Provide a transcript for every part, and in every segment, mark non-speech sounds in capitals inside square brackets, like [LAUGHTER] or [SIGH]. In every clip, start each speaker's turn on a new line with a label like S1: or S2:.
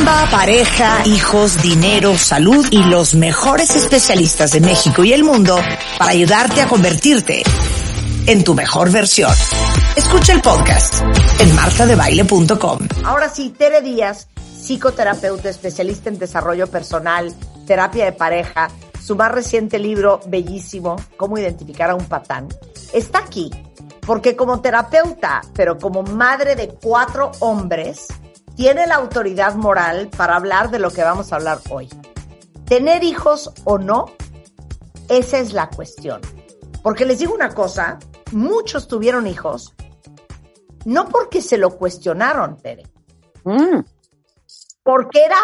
S1: Chamba, pareja, hijos, dinero, salud y los mejores especialistas de México y el mundo para ayudarte a convertirte en tu mejor versión. Escucha el podcast en martadebaile.com.
S2: Ahora sí, Tere Díaz, psicoterapeuta especialista en desarrollo personal, terapia de pareja, su más reciente libro, bellísimo, Cómo identificar a un patán, está aquí porque como terapeuta, pero como madre de cuatro hombres, tiene la autoridad moral para hablar de lo que vamos a hablar hoy. Tener hijos o no, esa es la cuestión. Porque les digo una cosa, muchos tuvieron hijos, no porque se lo cuestionaron, Tere.
S3: Mm.
S2: Porque era,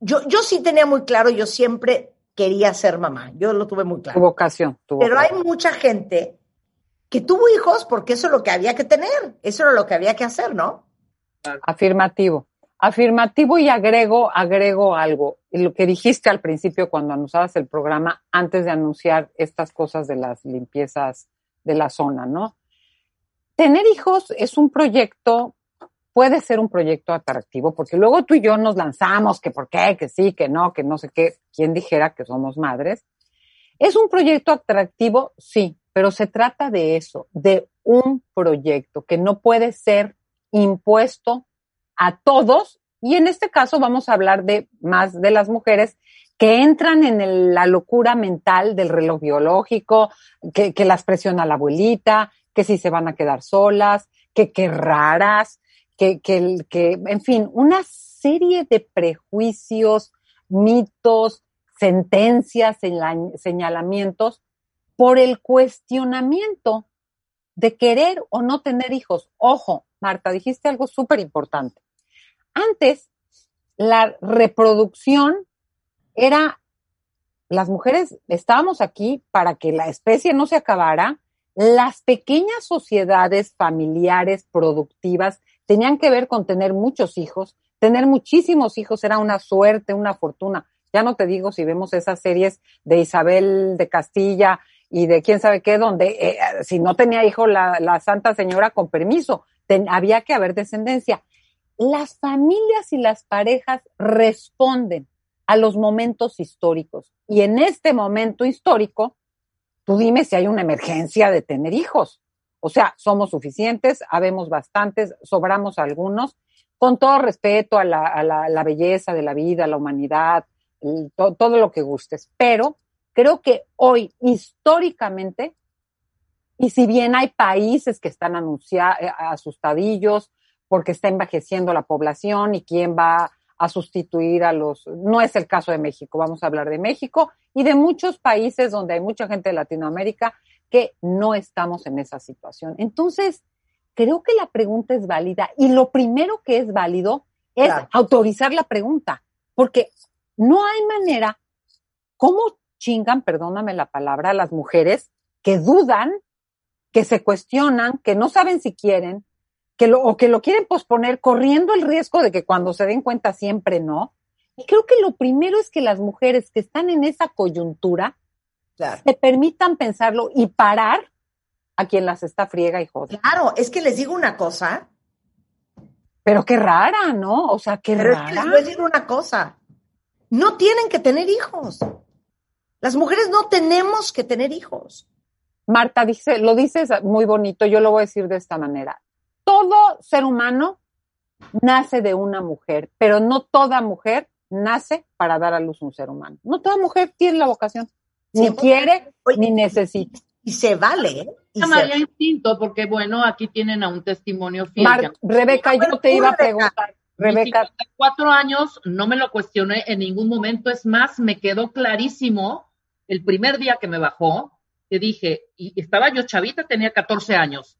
S2: yo, yo sí tenía muy claro, yo siempre quería ser mamá, yo lo tuve muy
S3: Tu
S2: claro.
S3: vocación. tu
S2: Pero hay
S3: vocación.
S2: mucha gente que tuvo hijos porque eso es lo que había que tener, eso era lo que había que hacer, ¿no?
S3: Afirmativo. Afirmativo y agrego, agrego algo. Lo que dijiste al principio cuando anunciabas el programa, antes de anunciar estas cosas de las limpiezas de la zona, ¿no? Tener hijos es un proyecto, puede ser un proyecto atractivo, porque luego tú y yo nos lanzamos, que por qué, que sí, que no, que no sé qué, quién dijera que somos madres. ¿Es un proyecto atractivo? Sí, pero se trata de eso, de un proyecto que no puede ser impuesto a todos. Y en este caso vamos a hablar de más de las mujeres que entran en la locura mental del reloj biológico, que, que las presiona la abuelita, que si se van a quedar solas, que qué raras, que, que, que, en fin, una serie de prejuicios, mitos, sentencias, señala- señalamientos por el cuestionamiento de querer o no tener hijos. Ojo, Marta, dijiste algo súper importante. Antes, la reproducción era, las mujeres estábamos aquí para que la especie no se acabara. Las pequeñas sociedades familiares productivas tenían que ver con tener muchos hijos. Tener muchísimos hijos era una suerte, una fortuna. Ya no te digo si vemos esas series de Isabel de Castilla y de quién sabe qué, donde eh, si no tenía hijo la, la Santa Señora con permiso, ten- había que haber descendencia. Las familias y las parejas responden a los momentos históricos. Y en este momento histórico, tú dime si hay una emergencia de tener hijos. O sea, somos suficientes, habemos bastantes, sobramos algunos, con todo respeto a la, a la- belleza de la vida, la humanidad, el- to- todo lo que gustes. Pero creo que hoy, históricamente, y si bien hay países que están eh, asustadillos porque está envejeciendo la población y quién va a sustituir a los, no es el caso de México, vamos a hablar de México y de muchos países donde hay mucha gente de Latinoamérica que no estamos en esa situación. Entonces, creo que la pregunta es válida y lo primero que es válido es
S2: Claro.
S3: autorizar la pregunta, porque no hay manera, ¿cómo chingan, perdóname la palabra, las mujeres que dudan, que se cuestionan, que no saben si quieren, que lo, o que lo quieren posponer corriendo el riesgo de que cuando se den cuenta siempre no? Y creo que lo primero es que las mujeres que están en esa coyuntura
S2: Claro.
S3: se permitan pensarlo y parar a quien las está friega y jode.
S2: Claro, es que les digo una cosa,
S3: Pero qué rara, ¿no? O sea, qué
S2: pero es que les
S3: rara.
S2: voy a decir una cosa. No tienen que tener hijos. Las mujeres no tenemos que tener hijos.
S3: Marta dice, lo dices muy bonito, yo lo voy a decir de esta manera. Todo ser humano nace de una mujer, pero no toda mujer nace para dar a luz un ser humano. No toda mujer tiene la vocación, ni quiere
S2: Oye,
S3: ni necesita.
S2: Y se vale. ¿eh? Y se-
S4: María Instinto, porque bueno, aquí tienen a un testimonio fiel.
S3: Mar- Rebeca, yo te iba a preguntar, Rebeca,
S4: 54 años, no me lo cuestioné en ningún momento. Es más, me quedó clarísimo el primer día que me bajó, que dije, y estaba yo chavita, tenía 14 años.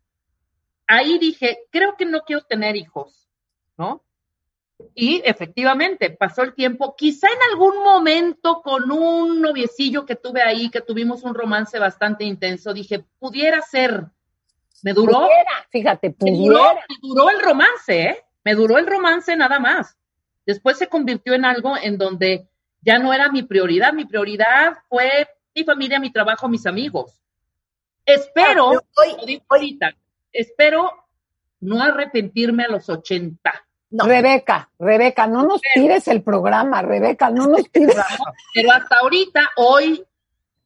S4: Ahí dije, creo que no quiero tener hijos, ¿no? Y efectivamente, pasó el tiempo, quizá en algún momento con un noviecillo que tuve ahí, que tuvimos un romance bastante intenso, dije, pudiera ser. Me duró,
S3: pudiera, fíjate,
S4: me duró,
S3: pudiera.
S4: me duró el romance, ¿eh? Me duró el romance nada más. Después se convirtió en algo en donde ya no era mi prioridad. Mi prioridad fue mi familia, mi trabajo, mis amigos. Espero,
S2: Pero hoy-
S4: lo digo ahorita, espero no arrepentirme a los 80.
S3: Rebeca, Rebeca, no nos tires el programa, Rebeca, no nos tires. [LAUGHS]
S4: Pero hasta ahorita, hoy,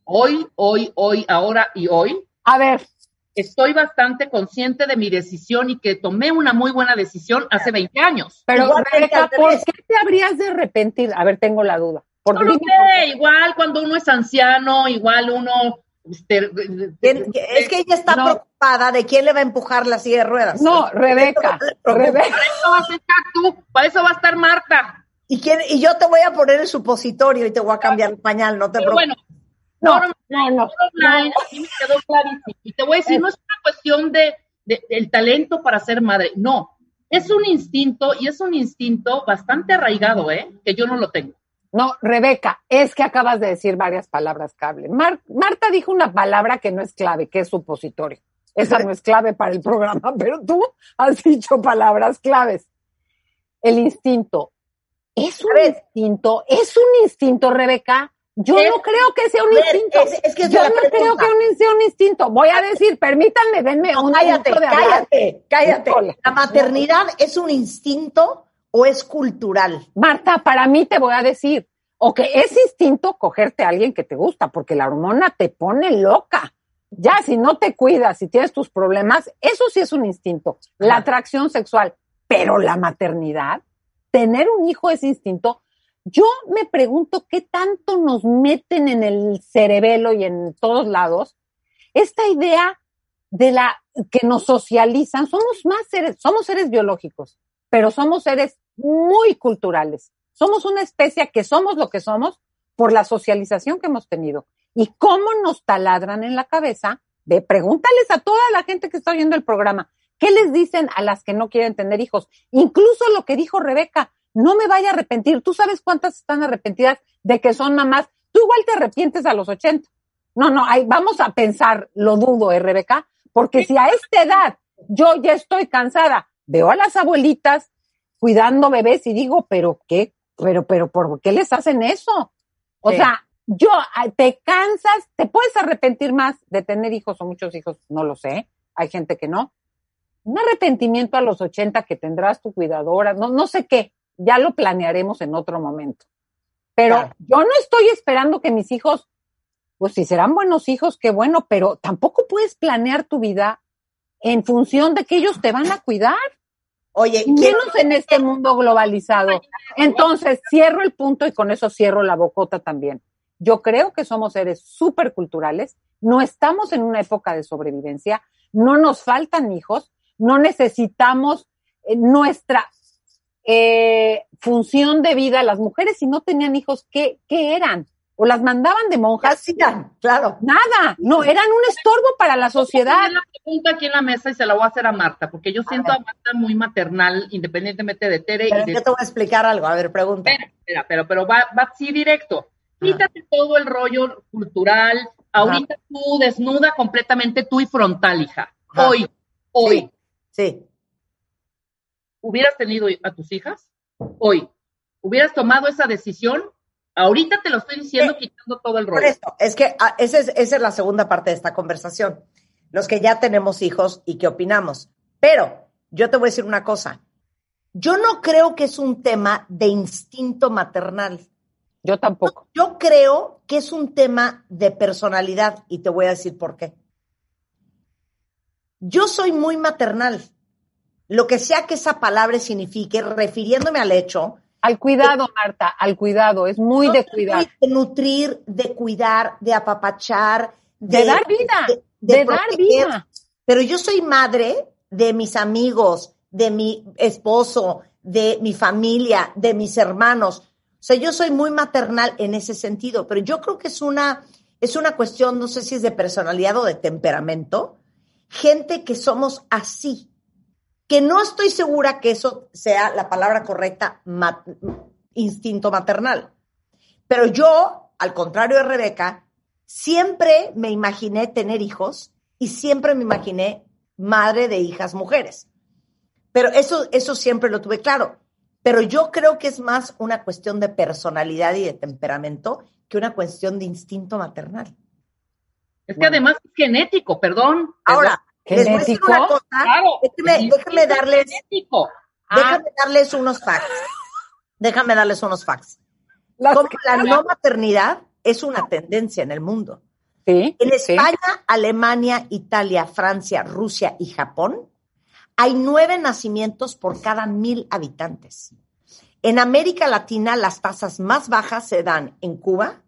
S4: hoy, hoy, hoy, ahora y hoy.
S3: A ver.
S4: Estoy bastante consciente de mi decisión y que tomé una muy buena decisión hace 20 años.
S3: Pero, Rebeca, ¿por qué te habrías de arrepentir? A ver, tengo la duda.
S4: No lo sé, igual cuando uno es anciano, igual uno este,
S2: es que ella está preocupada de quién le va a empujar la silla de ruedas.
S3: No, Rebeca. Rebeca.
S4: Para eso vas a estar tú, para eso va a estar Marta.
S2: Y, quién, y yo te voy a poner el supositorio y te voy a cambiar el pañal, no te preocupes. Bueno,
S3: no, no, no,
S4: me quedó clarísimo. Y te voy a decir, no es una cuestión de, de, del talento para ser madre, no. Es un instinto y es un instinto bastante arraigado, ¿eh? Que yo no lo tengo.
S3: No, Rebeca, es que acabas de decir varias palabras clave. Marta dijo una palabra que no es clave, que es supositorio. Esa no es clave para el programa, [LAUGHS] pero tú has dicho palabras claves. El instinto. ¿Es un instinto? ¿Es un instinto, Rebeca? Yo no creo que sea un instinto. Es, que Yo no creo que sea un instinto. Voy a decir, permítanme, denme un
S2: cállate, de cállate, cállate. La maternidad es un instinto o es cultural?
S3: Marta, para mí te voy a decir, o que es instinto cogerte a alguien que te gusta, porque la hormona te pone loca. Ya, si no te cuidas, si tienes tus problemas, eso sí es un instinto, la atracción sexual, pero la maternidad, tener un hijo es instinto. Yo me pregunto qué tanto nos meten en el cerebelo y en todos lados esta idea de la que nos socializan. Somos más seres, somos seres biológicos, pero somos seres muy culturales. Somos una especie que somos lo que somos por la socialización que hemos tenido. Y cómo nos taladran en la cabeza, de pregúntales a toda la gente que está oyendo el programa, ¿qué les dicen a las que no quieren tener hijos? Incluso lo que dijo Rebeca, no me vaya a arrepentir. ¿Tú sabes cuántas están arrepentidas de que son mamás? Tú igual te arrepientes a los 80. No, no, vamos a pensar, lo dudo, ¿eh, Rebeca? Porque si a esta edad yo ya estoy cansada, veo a las abuelitas cuidando bebés y digo, pero qué, pero, pero, ¿por qué les hacen eso? O sea, yo, te cansas, te puedes arrepentir más de tener hijos o muchos hijos, no lo sé, hay gente que no. Un arrepentimiento a los 80 que tendrás tu cuidadora, no, no sé qué, ya lo planearemos en otro momento. Pero yo no estoy esperando que mis hijos, pues si serán buenos hijos, qué bueno, pero tampoco puedes planear tu vida en función de que ellos te van a cuidar.
S2: Oye,
S3: menos en este mundo globalizado. Entonces, cierro el punto y con eso cierro la bocota también. Yo creo que somos seres súper culturales, no estamos en una época de sobrevivencia, no nos faltan hijos, no necesitamos eh, nuestra eh, función de vida. Las mujeres, si no tenían hijos, ¿qué, qué eran? O las mandaban de monjas.
S2: claro.
S3: Nada, no, eran un estorbo para la sociedad.
S4: la pregunta aquí en la mesa y se la voy a hacer a Marta, porque yo siento a, Marta muy maternal, independientemente de Tere.
S2: Pero y yo te voy a explicar algo, a ver, pregunta.
S4: Espera, pero, pero va, va así directo. Quítate todo el rollo cultural, ahorita tú desnuda completamente tú y frontal, hija. Hoy, hoy.
S2: sí.
S4: ¿Hubieras tenido a tus hijas? Hoy. ¿Hubieras tomado esa decisión? Ahorita te lo estoy diciendo quitando todo el rollo.
S2: es que ah, esa es, esa es la segunda parte de esta conversación. Los que ya tenemos hijos y qué opinamos. Pero yo te voy a decir una cosa. Yo no creo que es un tema de instinto maternal.
S3: Yo tampoco.
S2: Yo creo que es un tema de personalidad y te voy a decir por qué. Yo soy muy maternal. Lo que sea que esa palabra signifique, refiriéndome al hecho
S3: al cuidado, Marta, al cuidado, es muy de cuidar.
S2: De nutrir, de cuidar, de apapachar.
S3: De, dar vida, de, dar vida.
S2: Pero yo soy madre de mis amigos, de mi esposo, de mi familia, de mis hermanos. O sea, yo soy muy maternal en ese sentido, pero yo creo que es una, es una cuestión, no sé si es de personalidad o de temperamento. Gente que somos así, que no estoy segura que eso sea la palabra correcta, instinto maternal. Pero yo, al contrario de Rebeca, siempre me imaginé tener hijos y siempre me imaginé madre de hijas mujeres. Pero eso, eso siempre lo tuve claro. Pero yo creo que es más una cuestión de personalidad y de temperamento que una cuestión de instinto maternal.
S4: Es que además es genético, perdón.
S2: Ahora, les voy a decir una cosa. Claro, déjeme, darles.
S3: Ah.
S2: Déjame darles unos facts. Déjame darles unos facts.
S3: Las
S2: Como la no maternidad es una tendencia en el mundo.
S3: Sí,
S2: En
S3: sí.
S2: España, Alemania, Italia, Francia, Rusia y Japón hay nueve nacimientos por cada mil habitantes. En América Latina, las tasas más bajas se dan en Cuba,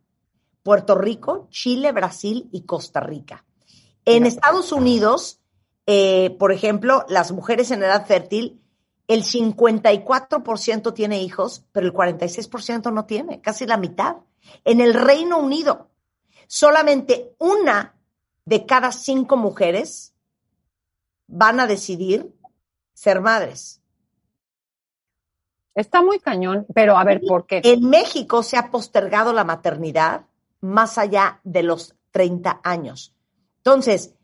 S2: Puerto Rico, Chile, Brasil y Costa Rica. En Estados Unidos, eh, por ejemplo, las mujeres en edad fértil, el 54% tiene hijos, pero el 46% no tiene, casi la mitad. En el Reino Unido, solamente una de cada cinco mujeres van a decidir ser madres.
S3: Está muy cañón, pero a ver, ¿por qué?
S2: En México se ha postergado la maternidad más allá de los 30 años. Entonces,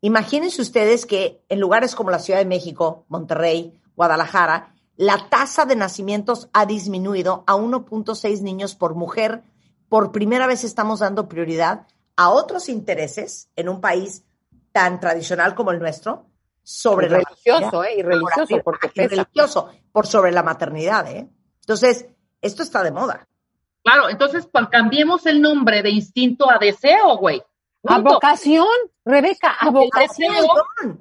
S2: imagínense ustedes que en lugares como la Ciudad de México, Monterrey, Guadalajara, la tasa de nacimientos ha disminuido a 1.6 niños por mujer. Por primera vez estamos dando prioridad a otros intereses en un país tan tradicional como el nuestro sobre la
S3: religioso. ¿eh? Y religioso, porque
S2: Y religioso por sobre la maternidad, ¿eh? Entonces, esto está de moda.
S4: Claro, entonces pa- cambiemos el nombre de instinto a deseo, güey.
S3: A vocación, Rebeca, a vocación.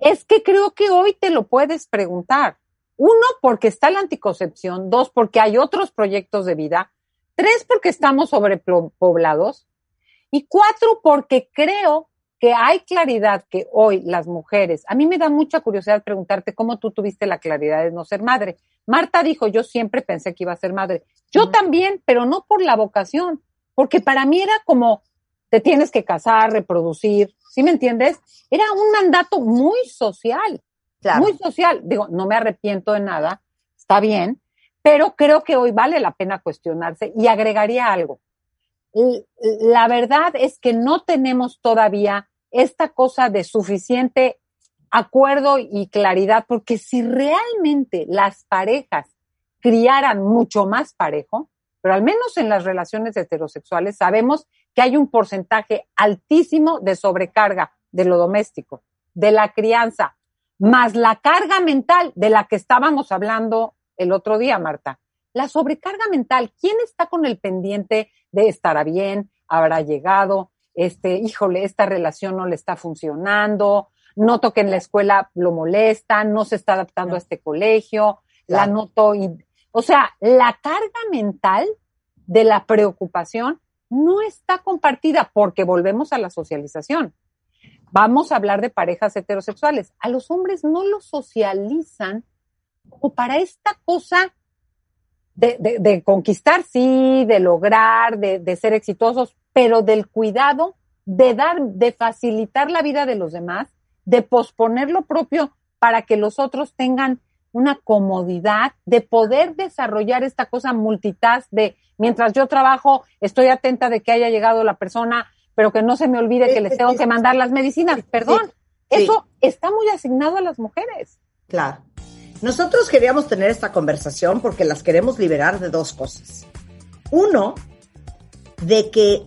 S3: Es que creo que hoy te lo puedes preguntar. Uno, porque está la anticoncepción. Dos, porque hay otros proyectos de vida. Tres, porque estamos sobrepoblados. Y cuatro, porque creo que hay claridad que hoy las mujeres, a mí me da mucha curiosidad preguntarte cómo tú tuviste la claridad de no ser madre. Marta dijo, yo siempre pensé que iba a ser madre. Yo también, pero no por la vocación, porque para mí era como, te tienes que casar, reproducir, ¿sí me entiendes? Era un mandato muy social,
S2: Claro.
S3: muy social. Digo, no me arrepiento de nada, está bien, pero creo que hoy vale la pena cuestionarse y agregaría algo. La verdad es que no tenemos todavía esta cosa de suficiente acuerdo y claridad, porque si realmente las parejas criaran mucho más parejo, pero al menos en las relaciones heterosexuales sabemos que hay un porcentaje altísimo de sobrecarga de lo doméstico, de la crianza, más la carga mental de la que estábamos hablando el otro día, Marta. La sobrecarga mental, ¿quién está con el pendiente de estará bien, habrá llegado, este, híjole, esta relación no le está funcionando, noto que en la escuela lo molestan, no se está adaptando a este colegio, la noto, y, o sea, la carga mental de la preocupación no está compartida porque volvemos a la socialización. Vamos a hablar de parejas heterosexuales. A los hombres no los socializan como para esta cosa de, de- de conquistar, sí, de lograr, de, de ser exitosos, pero del cuidado, de dar, de facilitar la vida de los demás, de posponer lo propio para que los otros tengan una comodidad, de poder desarrollar esta cosa multitask de mientras yo trabajo, estoy atenta de que haya llegado la persona, pero que no se me olvide que les tengo que mandar las medicinas. Perdón,
S2: sí.
S3: eso está muy asignado a las mujeres.
S2: Claro. Nosotros queríamos tener esta conversación porque las queremos liberar de dos cosas. Uno, de que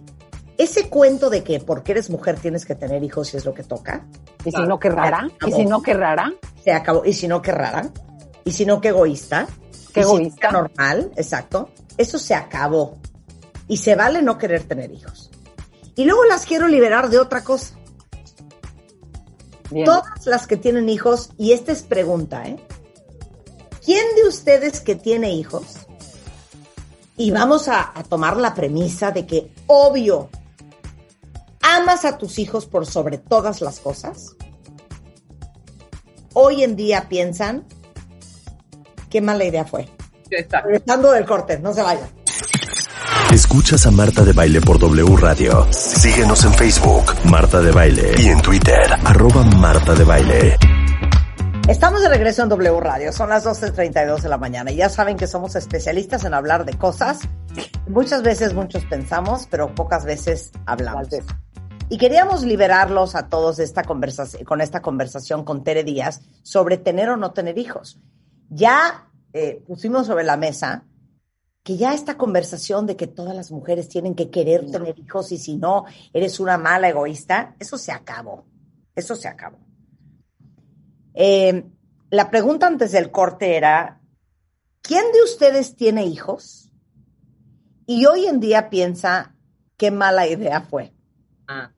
S2: ese cuento de que porque eres mujer tienes que tener hijos y es lo que toca,
S3: Y si no, qué rara. Y si no, qué rara.
S2: se acabó. Y si no, qué rara. Y si no, qué egoísta.
S3: Qué
S2: Y si no,
S3: egoísta.
S2: normal, exacto. Eso se acabó. Y se vale no querer tener hijos. Y luego las quiero liberar de otra cosa.
S3: Bien.
S2: Todas las que tienen hijos, y esta es pregunta, ¿eh? ¿Quién de ustedes que tiene hijos? Y vamos a, a tomar la premisa de que, obvio, amas a tus hijos por sobre todas las cosas. Hoy en día piensan, qué mala idea fue.
S4: Exacto.
S2: Regresando del corte, no se vayan.
S5: Escuchas a Marta de Baile por W Radio. Síguenos en Facebook, Marta de Baile. Y en Twitter, arroba Marta de Baile.
S2: Estamos de regreso en W Radio, son las 12.32 de la mañana y ya saben que somos especialistas en hablar de cosas. Muchas veces muchos pensamos, pero pocas veces hablamos. Y queríamos liberarlos a todos de esta conversación, con esta conversación con Tere Díaz sobre tener o no tener hijos. Ya eh, pusimos sobre la mesa que ya esta conversación de que todas las mujeres tienen que querer tener hijos y si no, eres una mala egoísta, eso se acabó. Eso se acabó. Eh, la pregunta antes del corte era, ¿quién de ustedes tiene hijos? Y hoy en día piensa qué mala idea fue.
S4: Ah,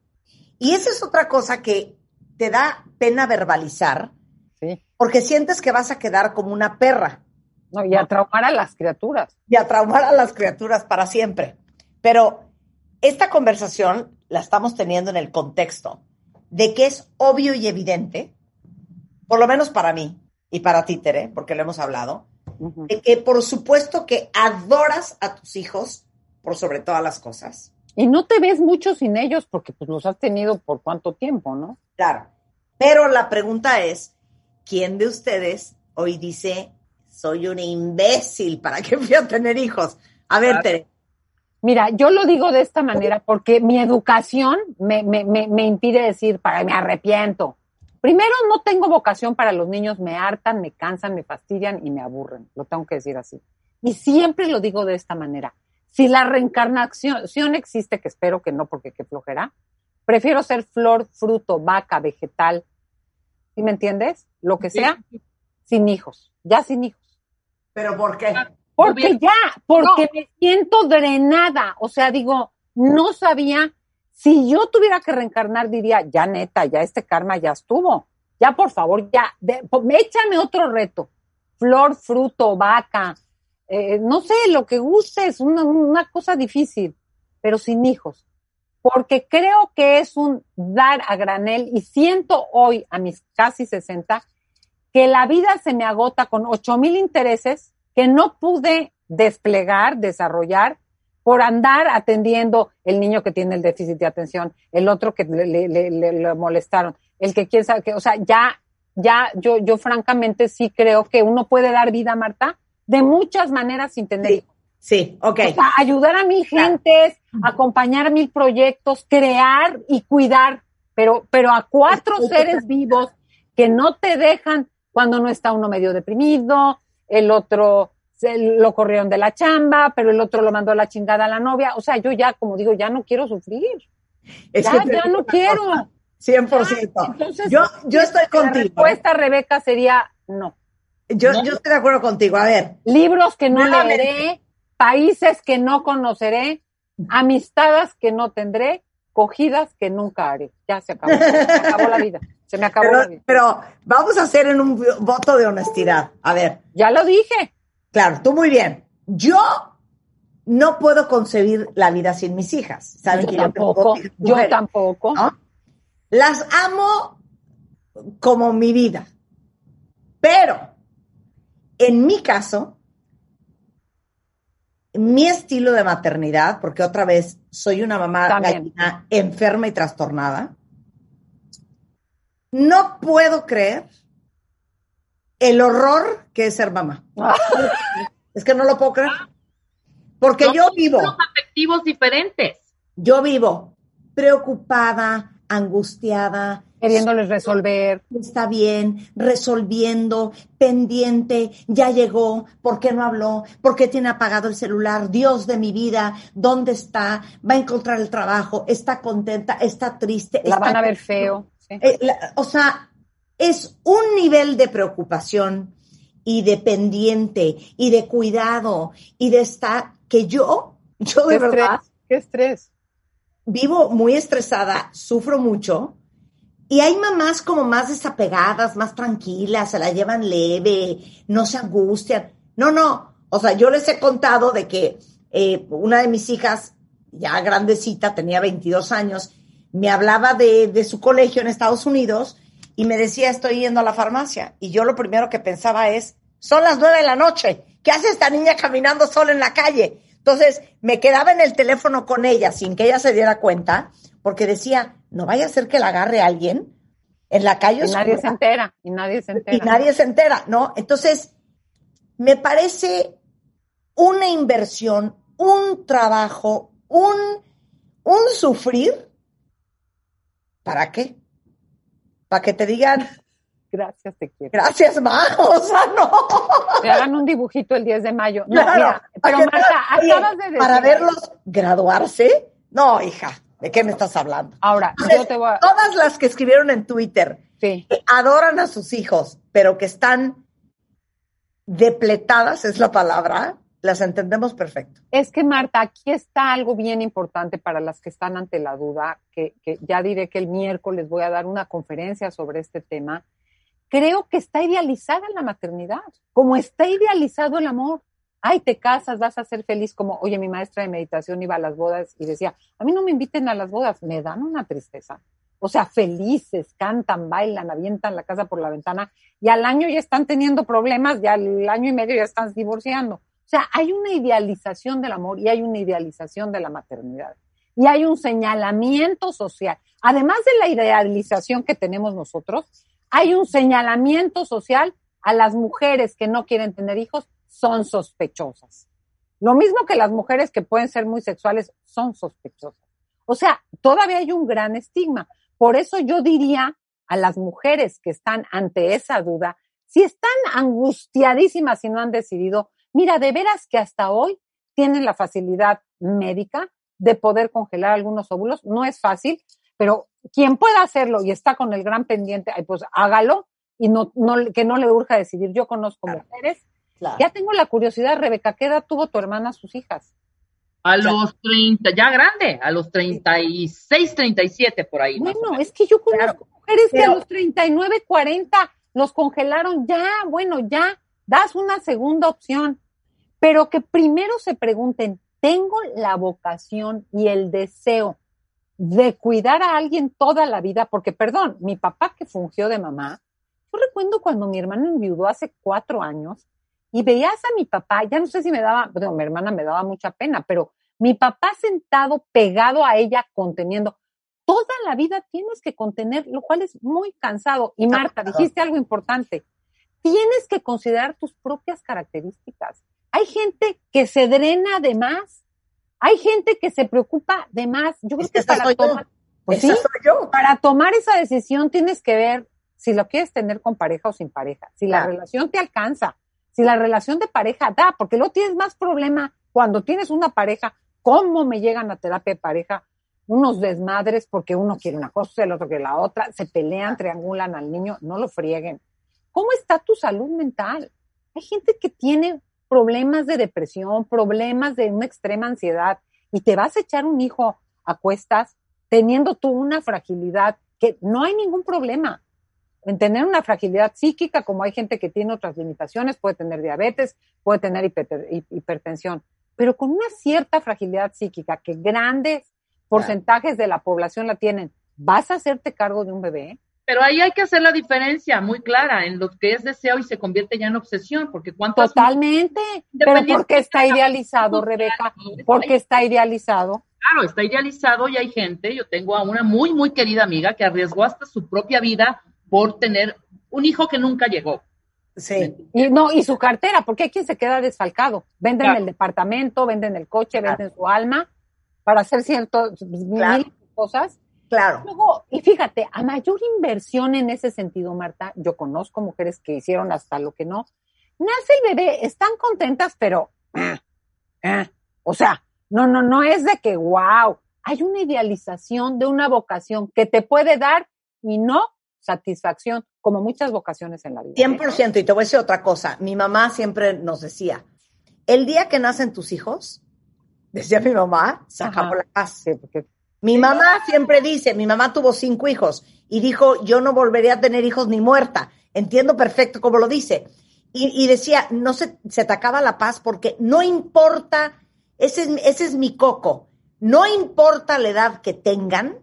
S2: Y esa es otra cosa que te da pena verbalizar,
S3: Sí.
S2: porque sientes que vas a quedar como una perra
S3: No, y a traumar a las criaturas.
S2: y a traumar a las criaturas para siempre. Pero esta conversación la estamos teniendo en el contexto de que es obvio y evidente, por lo menos para mí y para ti, Tere, porque lo hemos hablado, de que por supuesto que adoras a tus hijos por sobre todas las cosas.
S3: Y no te ves mucho sin ellos porque pues los has tenido por cuánto tiempo, ¿no?
S2: Claro. Pero la pregunta es, ¿quién de ustedes hoy dice, soy un imbécil, ¿para qué [LAUGHS] fui a tener hijos? A ver. Tere.
S3: Mira, yo lo digo de esta manera porque mi educación me, me, me, me impide decir, para me arrepiento. Primero, no tengo vocación para los niños, me hartan, me cansan, me fastidian y me aburren. Lo tengo que decir así. Y siempre lo digo de esta manera. Si la reencarnación existe, que espero que no, porque qué flojera, prefiero ser flor, fruto, vaca, vegetal. ¿Sí me entiendes? Lo que
S4: Sí.
S3: sea, sin hijos, ya sin hijos.
S2: ¿Pero por qué?
S3: Porque
S4: Obvio.
S3: ya, porque me siento drenada. O sea, digo, no sabía. Si yo tuviera que reencarnar, diría, ya neta, ya este karma ya estuvo. Ya, por favor, ya, de- po- échame otro reto. Flor, fruto, vaca, eh, no sé, lo que gustes, una, una cosa difícil, pero sin hijos. Porque creo que es un dar a granel y siento hoy, a mis casi 60, que la vida se me agota con ocho mil intereses que no pude desplegar, desarrollar, por andar atendiendo el niño que tiene el déficit de atención, el otro que le, le- le- le- le molestaron, el que quién sabe que, o sea, ya, ya, yo, yo francamente sí creo que uno puede dar vida, Marta, de muchas maneras sin tener
S2: Sí,
S3: hijos.
S2: Sí, ok.
S3: O sea, ayudar a mil
S2: Claro.
S3: gentes, acompañar mil proyectos, crear y cuidar, pero, pero a cuatro
S2: Estoy
S3: seres vivos que no te dejan cuando no está uno medio deprimido, el otro se lo corrieron de la chamba, pero el otro lo mandó a la chingada a la novia. O sea, yo ya, como digo, ya no quiero sufrir.
S2: Es
S3: ya, ya no quiero.
S2: cosa, 100%.
S3: Entonces,
S2: yo, yo estoy
S3: La
S2: contigo. ¿eh?
S3: respuesta, Rebeca, sería no.
S2: Yo,
S4: No.
S2: yo estoy de acuerdo contigo. A ver,
S3: libros que no
S2: Nuevamente.
S3: leeré, países que no conoceré, amistades que no tendré, cogidas que nunca haré. Ya se acabó, se me acabó la vida. Se me acabó la
S2: pero,
S3: vida.
S2: pero vamos a hacer en un voto de honestidad. A ver,
S3: Ya lo dije.
S2: claro, tú muy bien. Yo no puedo concebir la vida sin mis hijas. ¿Saben
S3: Yo
S2: que yo
S3: tampoco. Yo tampoco.
S2: ¿no? Las amo como mi vida. Pero, en mi caso, mi estilo de maternidad, porque otra vez soy una mamá
S3: También.
S2: gallina enferma y trastornada, no puedo creer el horror que es ser mamá.
S3: Ah, [LAUGHS]
S2: Es que no lo puedo creer. Porque yo vivo.
S4: afectivos diferentes.
S2: Yo vivo preocupada, angustiada,
S3: queriéndoles resolver.
S2: está bien, resolviendo, pendiente, ya llegó, ¿por qué no habló? ¿Por qué tiene apagado el celular? Dios de mi vida, ¿dónde está? ¿Va a encontrar el trabajo? ¿Está contenta? ¿Está triste?
S3: La
S2: ¿Está
S3: van a ver feo. sí.
S2: eh, la- o sea, es un nivel de preocupación y de pendiente y de cuidado y de estar que yo, yo de
S3: Qué
S2: verdad
S3: estrés. Qué estrés.
S2: vivo muy estresada, sufro mucho. Y hay mamás como más desapegadas, más tranquilas, se la llevan leve, no se angustian. No, no. O sea, yo les he contado de que eh, una de mis hijas, ya grandecita, tenía 22 años, me hablaba de, de su colegio en Estados Unidos y me decía, estoy yendo a la farmacia. Y yo lo primero que pensaba es, son las nueve de la noche. ¿Qué hace esta niña caminando sola en la calle? Entonces, me quedaba en el teléfono con ella sin que ella se diera cuenta, porque decía, no vaya a ser que la agarre alguien en la calle
S3: Y nadie se entera. Y nadie se entera.
S2: y nadie se entera, ¿no? Entonces, me parece una inversión, un trabajo, un, un sufrir. ¿Para qué? Para que te digan,
S3: Gracias, te quiero.
S2: gracias, ma. [LAUGHS] O sea, no.
S3: Me hagan un dibujito el 10 de mayo. No,
S2: Claro.
S3: mira, pero. Marta, acabas de decir.
S2: Para verlos graduarse. No, hija, ¿de qué me estás hablando?
S3: Ahora,
S2: Entonces,
S3: yo te voy a.
S2: Todas las que escribieron en Twitter
S3: Sí.
S2: que adoran a sus hijos, pero que están depletadas es la palabra, las entendemos perfecto.
S3: Es que, Marta, aquí está algo bien importante para las que están ante la duda, que, que ya diré que el miércoles voy a dar una conferencia sobre este tema. Creo que está idealizada la maternidad, como está idealizado el amor. Ay, te casas, vas a ser feliz, como, oye, mi maestra de meditación iba a las bodas y decía, a mí no me inviten a las bodas, me dan una tristeza. O sea, felices, cantan, bailan, avientan la casa por la ventana y al año ya están teniendo problemas, ya al año y medio ya están divorciando. O sea, hay una idealización del amor y hay una idealización de la maternidad. Y hay un señalamiento social. Además de la idealización que tenemos nosotros, hay un señalamiento social a las mujeres que no quieren tener hijos, son sospechosas. Lo mismo que las mujeres que pueden ser muy sexuales son sospechosas. O sea, todavía hay un gran estigma. Por eso yo diría a las mujeres que están ante esa duda, si están angustiadísimas y no han decidido, mira, de veras que hasta hoy tienen la facilidad médica de poder congelar algunos óvulos. No es fácil, pero quien pueda hacerlo y está con el gran pendiente, pues hágalo y no, no, que no le urja decidir. Yo conozco mujeres. Ya tengo la curiosidad, Rebeca, ¿qué edad tuvo tu hermana sus hijas?
S4: A los 30, ya grande, a los 36, 37 por ahí.
S3: Bueno, es que yo conozco mujeres que a los 39, 40 los congelaron ya, bueno, ya, das una segunda opción, pero que primero se pregunten, ¿tengo la vocación y el deseo de cuidar a alguien toda la vida? Porque, perdón, mi papá que fungió de mamá, yo recuerdo cuando mi hermana enviudó hace cuatro años, y veías a mi papá, ya no sé si me daba, bueno, mi hermana me daba mucha pena, pero mi papá sentado pegado a ella conteniendo. Toda la vida tienes que contener, lo cual es muy cansado. Y Marta, dijiste algo importante. Tienes que considerar tus propias características. Hay gente que se drena de más. Hay gente que se preocupa de más. Yo creo que, para tomar, pues sí, para tomar esa decisión tienes que ver si lo quieres tener con pareja o sin pareja, si la relación te alcanza, si la relación de pareja da, porque luego tienes más problema cuando tienes una pareja, cómo me llegan a terapia de pareja unos desmadres porque uno quiere una cosa, el otro quiere la otra, se pelean, triangulan al niño, no lo frieguen. ¿Cómo está tu salud mental? Hay gente que tiene problemas de depresión, problemas de una extrema ansiedad y te vas a echar un hijo a cuestas teniendo tú una fragilidad que no hay ningún problema en tener una fragilidad psíquica, como hay gente que tiene otras limitaciones, puede tener diabetes, puede tener hipertensión, pero con una cierta fragilidad psíquica que grandes porcentajes de la población la tienen, ¿vas a hacerte cargo de un bebé?
S4: Pero ahí hay que hacer la diferencia muy clara en lo que es deseo y se convierte ya en obsesión, porque cuánto
S3: Totalmente, pero porque está idealizado, Rebeca, porque está idealizado.
S4: Claro, está idealizado y hay gente, yo tengo a una muy, muy querida amiga que arriesgó hasta su propia vida por tener un hijo que nunca llegó.
S3: Sí. Y no, y su cartera, porque hay quien se queda desfalcado. Venden el departamento, venden el coche, venden su alma para hacer ciertas mil cosas.
S2: Claro.
S3: y fíjate, a mayor inversión en ese sentido, Marta, yo conozco mujeres que hicieron hasta lo que no. Nace el bebé, están contentas, pero, eh, [CLEARS THROAT] eh, o sea, no, no, no es de que, wow, hay una idealización de una vocación que te puede dar y no satisfacción, como muchas vocaciones en la vida.
S2: 100%, y te voy a decir otra cosa. Mi mamá siempre nos decía, el día que nacen tus hijos, decía mi mamá, se acabó la paz. Mi mamá siempre dice, mi mamá tuvo cinco hijos y dijo, yo no volvería a tener hijos ni muerta. Entiendo perfecto cómo lo dice. Y, decía, no se, se te acaba la paz porque no importa, ese es, ese es mi coco, no importa la edad que tengan.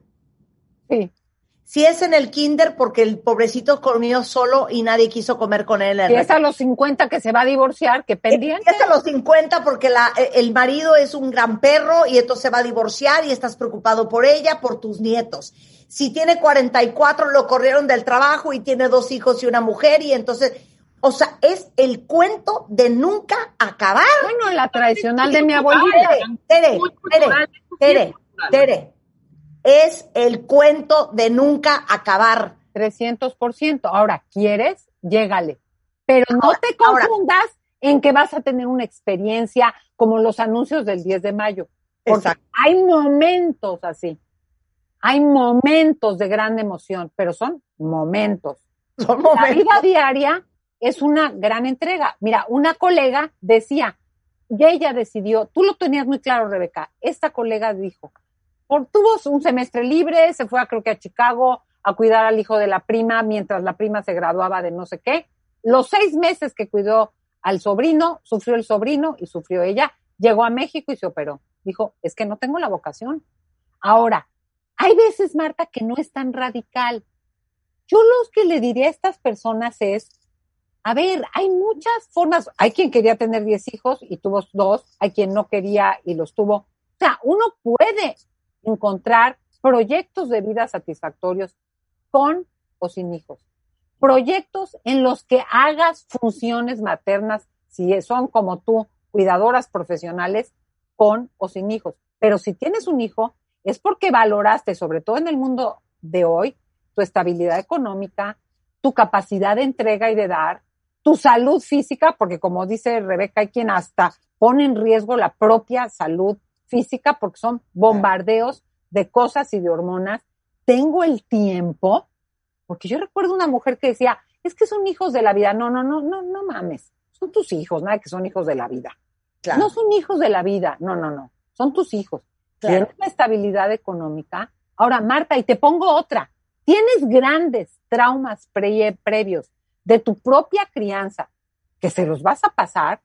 S2: Si es en el kinder porque el pobrecito comió solo y nadie quiso comer con él.
S3: Si es a los 50 que se va a divorciar, que pendiente.
S2: Si es a los 50 porque la, e, el marido es un gran perro y entonces se va a divorciar y estás preocupado por ella, por tus nietos. Si tiene 44 lo corrieron del trabajo y tiene dos hijos y una mujer y entonces, o sea, es el cuento de nunca acabar.
S3: Bueno, la tradicional de mi abuelita.
S2: Tere, Tere, Tere, Tere, es el cuento de nunca acabar.
S3: 300%. Ahora, ¿quieres? Llégale. Pero no te confundas en que vas a tener una experiencia como los anuncios del 10 de mayo. Porque hay momentos así. Hay momentos de gran emoción, pero son momentos.
S2: Son momentos.
S3: La vida diaria es una gran entrega. Mira, una colega decía, y ella decidió, tú lo tenías muy claro, Rebeca, esta colega dijo, tuvo un semestre libre, se fue a, creo que a Chicago a cuidar al hijo de la prima mientras la prima se graduaba de no sé qué. Los seis meses que cuidó al sobrino, sufrió el sobrino y sufrió ella, llegó a México y se operó. Dijo, es que no tengo la vocación. Ahora, hay veces, Marta, que no es tan radical. Yo lo que le diría a estas personas es, a ver, hay muchas formas. Hay quien quería tener 10 hijos y tuvo dos, hay quien no quería y los tuvo. O sea, uno puede encontrar proyectos de vida satisfactorios con o sin hijos. Proyectos en los que hagas funciones maternas, si son como tú, cuidadoras profesionales, con o sin hijos. Pero si tienes un hijo, es porque valoraste, sobre todo en el mundo de hoy, tu estabilidad económica, tu capacidad de entrega y de dar, tu salud física, porque como dice Rebeca, hay quien hasta pone en riesgo la propia salud física porque son bombardeos de cosas y de hormonas. Tengo el tiempo, porque yo recuerdo una mujer que decía, es que son hijos de la vida. No, no, no, no, no mames. Son tus hijos, nada que son hijos de la vida. No son hijos de la vida. No, no, no. Son tus hijos. Tienes la estabilidad económica. Ahora, Marta, y te pongo otra. Tienes grandes traumas previos de tu propia crianza que se los vas a pasar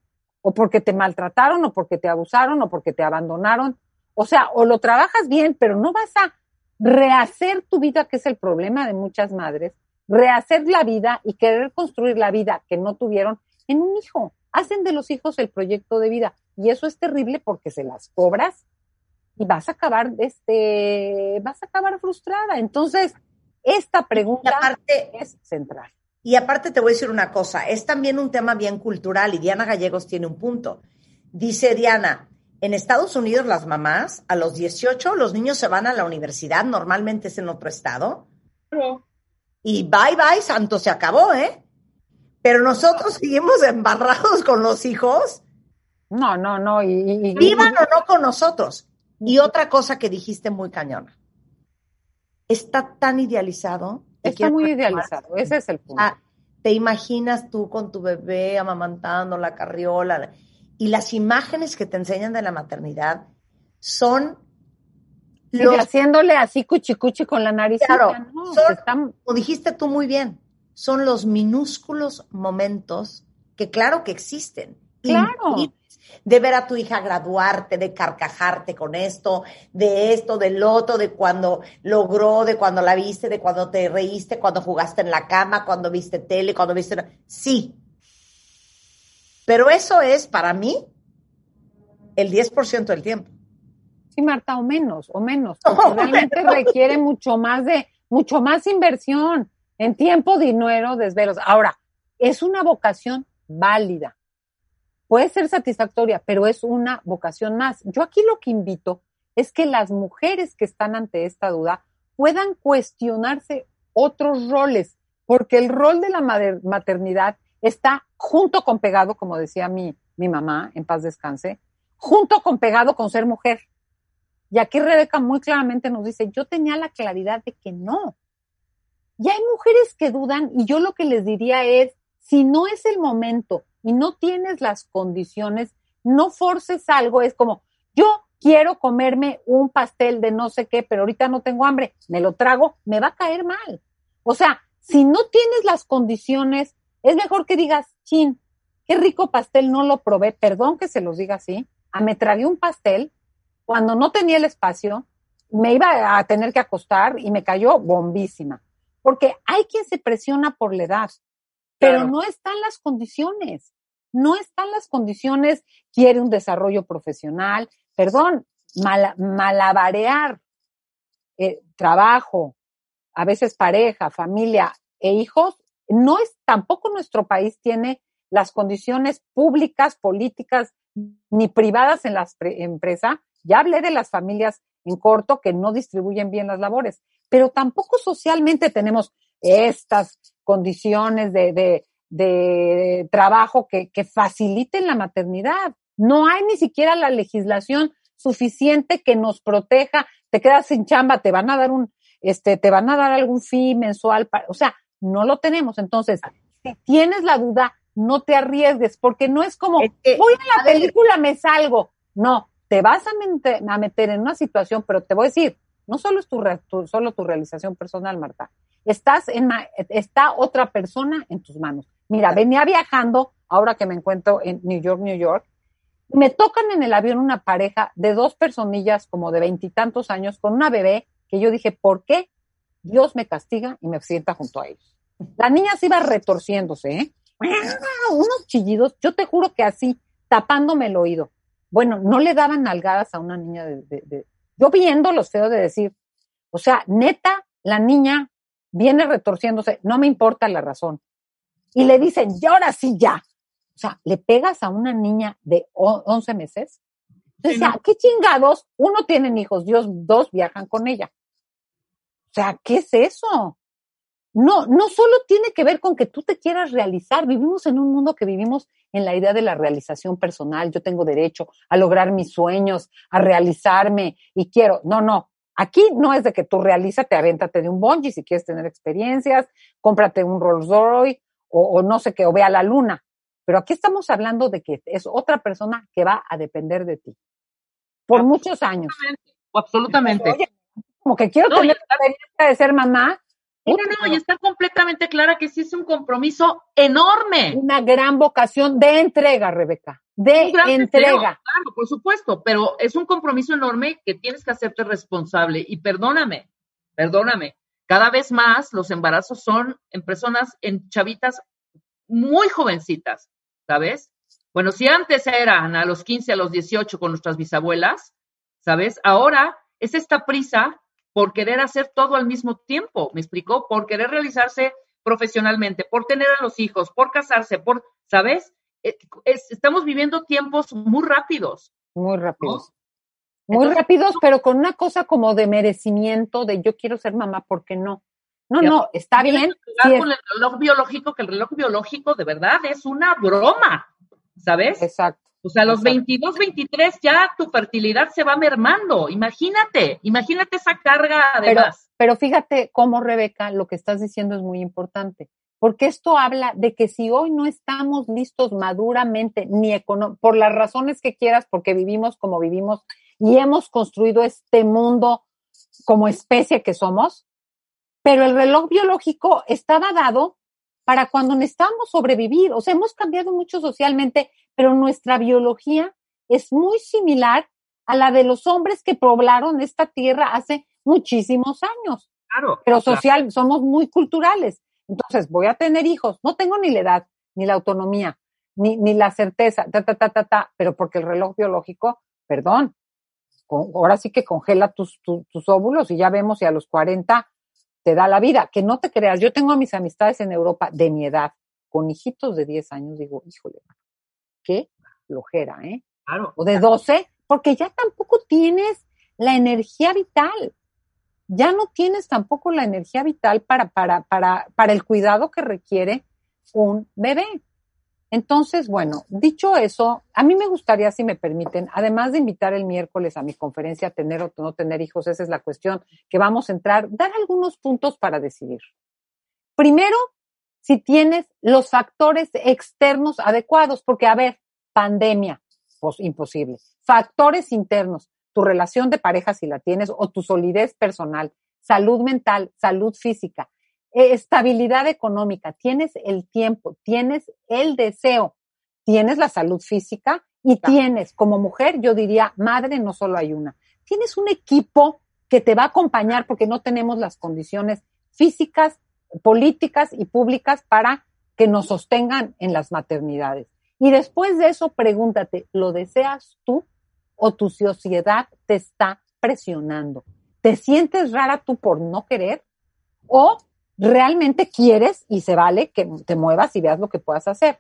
S3: o porque te maltrataron o porque te abusaron o porque te abandonaron. O sea, o lo trabajas bien, pero no vas a rehacer tu vida, que es el problema de muchas madres, rehacer la vida y querer construir la vida que no tuvieron en un hijo. Hacen de los hijos el proyecto de vida y eso es terrible porque se las cobras y vas a acabar, este, vas a acabar frustrada. Entonces, esta pregunta es central.
S2: Y aparte te voy a decir una cosa, es también un tema bien cultural y Diana Gallegos tiene un punto. Dice Diana, en Estados Unidos las mamás a los 18 los niños se van a la universidad, normalmente es en otro estado. Y bye bye, santo, se acabó, ¿eh? Pero nosotros seguimos embarrados con los hijos.
S3: No, no, no. Y,
S2: Vivan o no con nosotros. Y otra cosa que dijiste muy cañona. Está tan idealizado
S3: Está muy idealizado, ese es el punto. Ah,
S2: te imaginas tú con tu bebé amamantando la carriola y las imágenes que te enseñan de la maternidad son
S3: los... haciéndole así cuchicuchi con la nariz.
S2: Claro, como dijiste tú muy bien, son los minúsculos momentos que claro que existen.
S3: Claro
S2: de ver a tu hija graduarte, de carcajarte con esto, de esto, del otro, de cuando logró, de cuando la viste, de cuando te reíste, cuando jugaste en la cama, cuando viste tele, cuando viste... Sí. Pero eso es para mí el 10% del tiempo.
S3: Sí, Marta, o menos, o menos. [LAUGHS] realmente requiere mucho más de, mucho más inversión en tiempo, dinero, desvelos. Ahora, es una vocación válida puede ser satisfactoria, pero es una vocación más. Yo aquí lo que invito es que las mujeres que están ante esta duda puedan cuestionarse otros roles, porque el rol de la maternidad está junto con pegado, como decía mi, mi mamá, en paz descanse, junto con pegado con ser mujer. Y aquí Rebeca muy claramente nos dice, yo tenía la claridad de que no. Y hay mujeres que dudan y yo lo que les diría es, si no es el momento y no tienes las condiciones, no forces algo, es como, yo quiero comerme un pastel de no sé qué, pero ahorita no tengo hambre, me lo trago, me va a caer mal. O sea, si no tienes las condiciones, es mejor que digas, chin, qué rico pastel, no lo probé, perdón que se los diga así, a ah, me tragué un pastel cuando no tenía el espacio, me iba a tener que acostar y me cayó bombísima. Porque hay quien se presiona por la edad, pero no están las condiciones no están las condiciones, quiere un desarrollo profesional, perdón, malabarear eh, trabajo, a veces pareja, familia e hijos, no es, tampoco nuestro país tiene las condiciones públicas, políticas, ni privadas en la empresa. Ya hablé de las familias en corto que no distribuyen bien las labores, pero tampoco socialmente tenemos estas condiciones de, de trabajo que, que faciliten la maternidad. No hay ni siquiera la legislación suficiente que nos proteja. Te quedas sin chamba, te van a dar un, este, te van a dar algún fee mensual, o sea, no lo tenemos. Entonces, si tienes la duda, no te arriesgues, porque no es como, voy a la
S2: a ver.
S3: película, me salgo. No, te vas a, mente- a meter en una situación, pero te voy a decir, no solo es tu, tu- solo tu realización personal, Marta. Estás en ma- está otra persona en tus manos. Mira, venía viajando, ahora que me encuentro en New York, New York, me tocan en el avión una pareja de dos personillas como de veintitantos años con una bebé que yo dije, ¿por qué Dios me castiga y me sienta junto a ellos? La niña se iba retorciéndose, ¿eh? Unos chillidos, yo te juro que así, tapándome el oído. Bueno, no le daban nalgadas a una niña de, de- de- yo viendo los feos de decir, o sea, neta, la niña viene retorciéndose, no me importa la razón. Y le dicen, y ahora sí ya. O sea, le pegas a una niña de o- 11 meses. O
S4: Sí,
S3: sea,
S4: no.
S3: qué chingados. Uno tienen hijos, Dios, dos viajan con ella. O sea, ¿qué es eso? No, no solo tiene que ver con que tú te quieras realizar. Vivimos en un mundo que vivimos en la idea de la realización personal. Yo tengo derecho a lograr mis sueños, a realizarme y quiero. No, no. Aquí no es de que tú realízate, avéntate de un bungee si quieres tener experiencias, cómprate un Rolls Royce o, o no sé qué, o ve a la luna. Pero aquí estamos hablando de que es otra persona que va a depender de ti por muchos años.
S4: Absolutamente.
S3: Oye, como que quiero
S4: No,
S3: tener la experiencia de ser mamá.
S4: No, no, no, y está completamente clara que sí es un compromiso enorme.
S3: Una gran vocación de entrega, Rebeca. De entrega.
S4: deseo, claro, por supuesto, pero es un compromiso enorme que tienes que hacerte responsable. Y perdóname, perdóname, cada vez más los embarazos son en personas, en chavitas muy jovencitas, ¿sabes? Bueno, si antes eran a los 15, a los 18 con nuestras bisabuelas, ¿sabes? Ahora es esta prisa por querer hacer todo al mismo tiempo, ¿me explicó? Por querer realizarse profesionalmente, por tener a los hijos, por casarse, por, ¿sabes? Eh, es- estamos viviendo tiempos muy rápidos.
S3: Muy rápidos.
S4: ¿no?
S3: Muy
S4: Entonces,
S3: rápidos, pero con una cosa como de merecimiento, de yo quiero ser mamá, ¿por qué no? No,
S4: Ya.
S3: no, está bien. sí es-
S4: con el reloj biológico, que el reloj biológico de verdad es una broma, ¿sabes?
S3: exacto.
S4: O sea, a los
S3: Exacto.
S4: 22, 23 ya tu fertilidad se va mermando. Imagínate, imagínate esa carga
S3: Pero,
S4: además.
S3: pero fíjate cómo, Rebeca, lo que estás diciendo es muy importante, porque esto habla de que si hoy no estamos listos maduramente, ni por las razones que quieras, porque vivimos como vivimos y hemos construido este mundo como especie que somos, pero el reloj biológico estaba dado para cuando necesitamos sobrevivir. O sea, hemos cambiado mucho socialmente, pero nuestra biología es muy similar a la de los hombres que poblaron esta tierra hace muchísimos años.
S4: Claro.
S3: Pero
S4: claro.
S3: social, somos muy culturales. Entonces, voy a tener hijos. No tengo ni la edad, ni la autonomía, ni, ni la certeza, ta, ta, ta, ta, ta, pero porque el reloj biológico, perdón, con- ahora sí que congela tus, tu- tus óvulos y ya vemos si a los 40 te da la vida. Que no te creas, yo tengo a mis amistades en Europa de mi edad, con hijitos de 10 años, digo, híjole, qué flojera, ¿eh?
S4: Claro.
S3: o de 12, porque ya tampoco tienes la energía vital. Ya no tienes tampoco la energía vital para, para, para, para el cuidado que requiere un bebé. Entonces, bueno, dicho eso, a mí me gustaría, si me permiten, además de invitar el miércoles a mi conferencia, tener o no tener hijos, esa es la cuestión que vamos a entrar, dar algunos puntos para decidir. Primero, si tienes los factores externos adecuados, porque a ver, pandemia, pues imposible. Factores internos, tu relación de pareja si la tienes o tu solidez personal, salud mental, salud física, estabilidad económica, tienes el tiempo, tienes el deseo, tienes la salud física y tienes como mujer, yo diría, madre no solo hay una, tienes un equipo que te va a acompañar porque no tenemos las condiciones físicas, políticas y públicas para que nos sostengan en las maternidades. Y después de eso, pregúntate, ¿lo deseas tú o tu sociedad te está presionando? ¿Te sientes rara tú por no querer? ¿O realmente quieres y se vale que te muevas y veas lo que puedas hacer?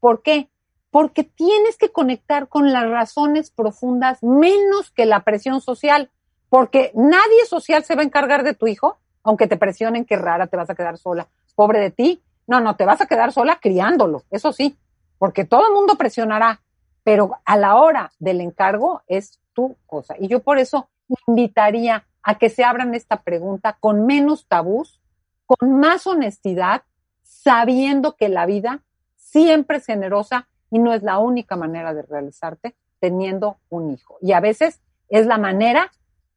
S3: ¿Por qué? Porque tienes que conectar con las razones profundas menos que la presión social, porque nadie social se va a encargar de tu hijo, aunque te presionen que rara te vas a quedar sola, pobre de ti. No, no, te vas a quedar sola criándolo, eso sí, porque todo el mundo presionará, pero a la hora del encargo es tu cosa. Y yo por eso invitaría a que se abran esta pregunta con menos tabús, con más honestidad, sabiendo que la vida siempre es generosa y no es la única manera de realizarte teniendo un hijo. Y a veces es la manera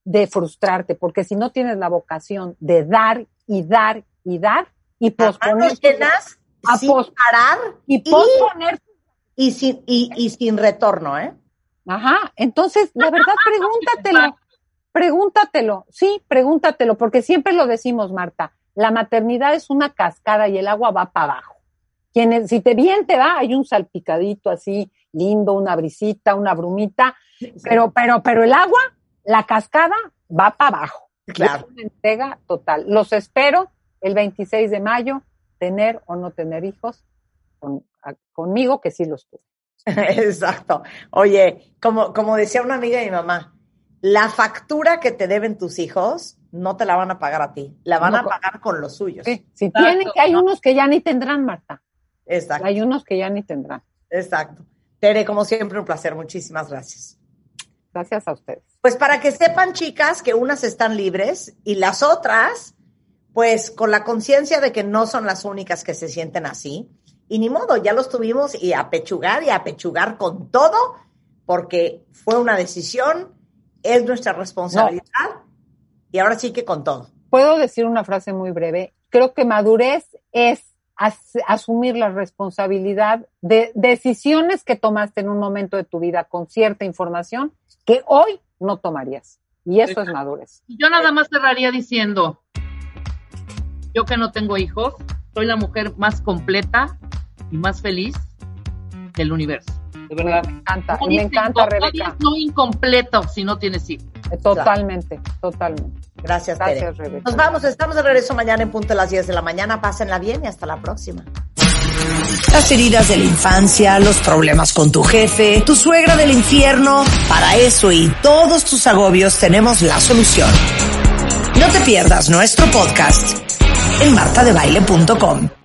S3: de frustrarte, porque si no tienes la vocación de dar y dar y dar y posponer
S2: a sin parar
S3: y posponer
S2: y sin y, y sin retorno, ¿eh?
S3: Ajá, entonces, la verdad, pregúntatelo, pregúntatelo, sí, pregúntatelo, porque siempre lo decimos, Marta, la maternidad es una cascada y el agua va para abajo. Quienes, si te bien te va, hay un salpicadito así lindo, una brisita, una brumita, pero, pero, pero el agua, la cascada, va para abajo.
S2: Claro.
S3: Es una entrega total. Los espero el 26 de mayo, tener o no tener hijos, conmigo, que sí los tuve. [LAUGHS]
S2: Exacto. Oye, como, como decía una amiga de mi mamá, la factura que te deben tus hijos no te la van a pagar a ti, la van a pagar con los suyos.
S3: Sí, si tienen, que hay unos que ya ni tendrán, Marta.
S2: Exacto.
S3: Hay unos que ya ni tendrán.
S2: Exacto. Tere, como siempre, un placer. Muchísimas gracias.
S3: Gracias a ustedes.
S2: Pues para que sepan, chicas, que unas están libres y las otras, pues con la conciencia de que no son las únicas que se sienten así. Y ni modo, ya los tuvimos y a pechugar y a pechugar con todo, porque fue una decisión, es nuestra responsabilidad y ahora sí que con todo.
S3: Puedo decir una frase muy breve. Creo que madurez es asumir la responsabilidad de decisiones que tomaste en un momento de tu vida con cierta información que hoy no tomarías. Y eso es madurez.
S4: Yo nada más cerraría diciendo, yo que no tengo hijos, soy la mujer más completa y más feliz del universo. De verdad.
S3: Me encanta, me encanta, Rebeca.
S4: no incompleto si no tienes hijos.
S3: Totalmente, totalmente.
S2: Gracias, Gracias Tere. Nos vamos, estamos de regreso mañana en punto de las 10 de la mañana. Pásenla bien y hasta la próxima.
S1: Las heridas de la infancia, los problemas con tu jefe, tu suegra del infierno, para eso y todos tus agobios tenemos la solución. No te pierdas nuestro podcast en martadebaile.com.